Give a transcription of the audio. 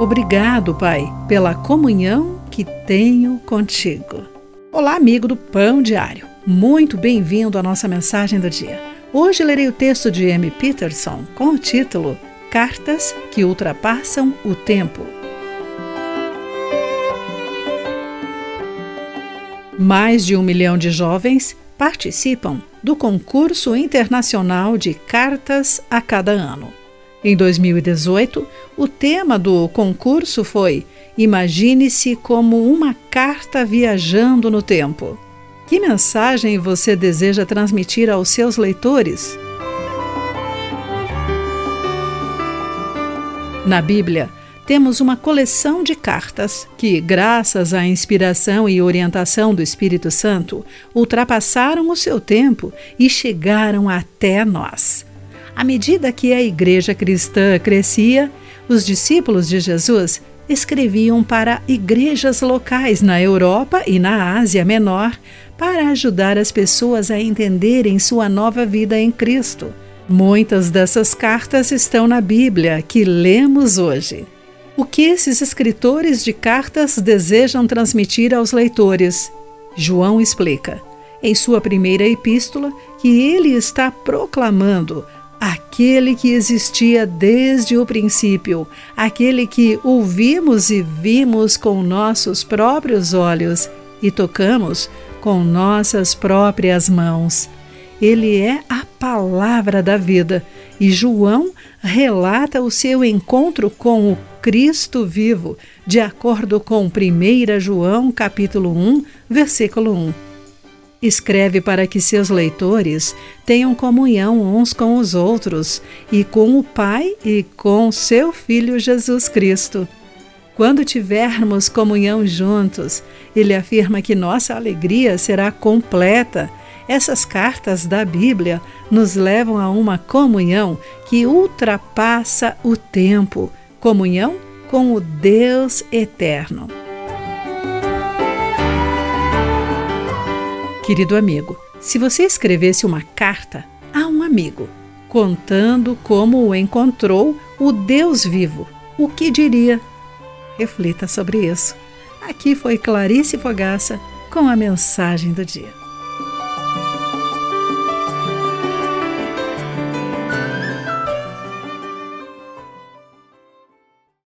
Obrigado, Pai, pela comunhão que tenho contigo. Olá, amigo do Pão Diário. Muito bem-vindo à nossa mensagem do dia. Hoje lerei o texto de M. Peterson com o título Cartas que Ultrapassam o Tempo. Mais de um milhão de jovens participam do concurso internacional de cartas a cada ano. Em 2018, o tema do concurso foi Imagine-se como uma carta viajando no tempo. Que mensagem você deseja transmitir aos seus leitores? Na Bíblia, temos uma coleção de cartas que, graças à inspiração e orientação do Espírito Santo, ultrapassaram o seu tempo e chegaram até nós. À medida que a igreja cristã crescia, os discípulos de Jesus escreviam para igrejas locais na Europa e na Ásia Menor para ajudar as pessoas a entenderem sua nova vida em Cristo. Muitas dessas cartas estão na Bíblia, que lemos hoje. O que esses escritores de cartas desejam transmitir aos leitores? João explica, em sua primeira epístola, que ele está proclamando aquele que existia desde o princípio, aquele que ouvimos e vimos com nossos próprios olhos e tocamos com nossas próprias mãos. Ele é a palavra da vida e João relata o seu encontro com o Cristo vivo, de acordo com 1 João capítulo 1, versículo 1. Escreve para que seus leitores tenham comunhão uns com os outros e com o Pai e com seu Filho Jesus Cristo. Quando tivermos comunhão juntos, ele afirma que nossa alegria será completa. Essas cartas da Bíblia nos levam a uma comunhão que ultrapassa o tempo comunhão com o Deus eterno. Querido amigo, se você escrevesse uma carta a um amigo, contando como o encontrou o Deus vivo, o que diria? Reflita sobre isso. Aqui foi Clarice Fogaça com a mensagem do dia.